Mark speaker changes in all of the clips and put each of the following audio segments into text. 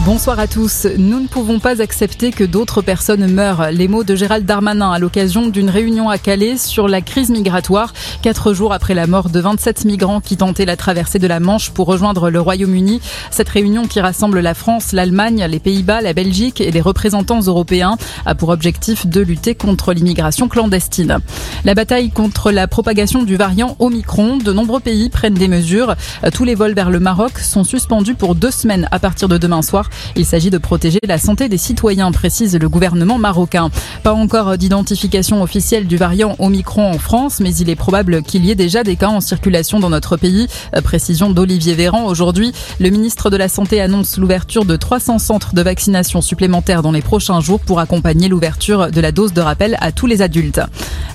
Speaker 1: Bonsoir à tous. Nous ne pouvons pas accepter que d'autres personnes meurent. Les mots de Gérald Darmanin à l'occasion d'une réunion à Calais sur la crise migratoire. Quatre jours après la mort de 27 migrants qui tentaient la traversée de la Manche pour rejoindre le Royaume-Uni. Cette réunion qui rassemble la France, l'Allemagne, les Pays-Bas, la Belgique et des représentants européens a pour objectif de lutter contre l'immigration clandestine. La bataille contre la propagation du variant Omicron. De nombreux pays prennent des mesures. Tous les vols vers le Maroc sont suspendus pour deux semaines à partir de demain soir. Il s'agit de protéger la santé des citoyens, précise le gouvernement marocain. Pas encore d'identification officielle du variant Omicron en France, mais il est probable qu'il y ait déjà des cas en circulation dans notre pays. Précision d'Olivier Véran. Aujourd'hui, le ministre de la Santé annonce l'ouverture de 300 centres de vaccination supplémentaires dans les prochains jours pour accompagner l'ouverture de la dose de rappel à tous les adultes.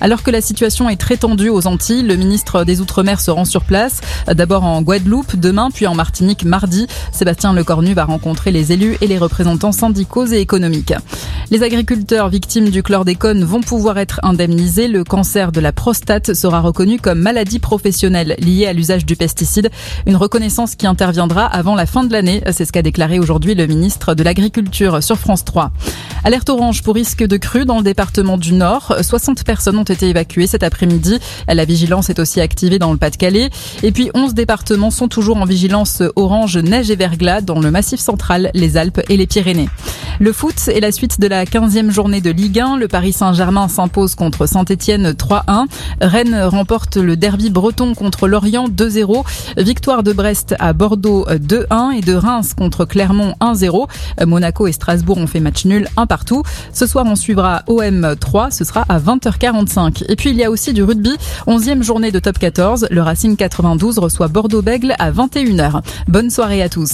Speaker 1: Alors que la situation est très tendue aux Antilles, le ministre des Outre-mer se rend sur place, d'abord en Guadeloupe demain, puis en Martinique mardi. Sébastien Lecornu va rencontrer les élus et les représentants syndicaux et économiques. Les agriculteurs victimes du chlordécone vont pouvoir être indemnisés. Le cancer de la prostate sera reconnu comme maladie professionnelle liée à l'usage du pesticide. Une reconnaissance qui interviendra avant la fin de l'année. C'est ce qu'a déclaré aujourd'hui le ministre de l'Agriculture sur France 3. Alerte orange pour risque de crue dans le département du Nord. 60 personnes ont été évacuées cet après-midi. La vigilance est aussi activée dans le Pas-de-Calais. Et puis 11 départements sont toujours en vigilance orange neige et verglas dans le Massif central, les Alpes et les Pyrénées. Le foot est la suite de la 15e journée de Ligue 1. Le Paris Saint-Germain s'impose contre Saint-Etienne 3-1. Rennes remporte le derby breton contre Lorient 2-0. Victoire de Brest à Bordeaux 2-1 et de Reims contre Clermont 1-0. Monaco et Strasbourg ont fait match nul 1 partout. Ce soir, on suivra OM 3. Ce sera à 20h45. Et puis, il y a aussi du rugby. 11e journée de top 14. Le Racing 92 reçoit Bordeaux-Bègle à 21h. Bonne soirée à tous.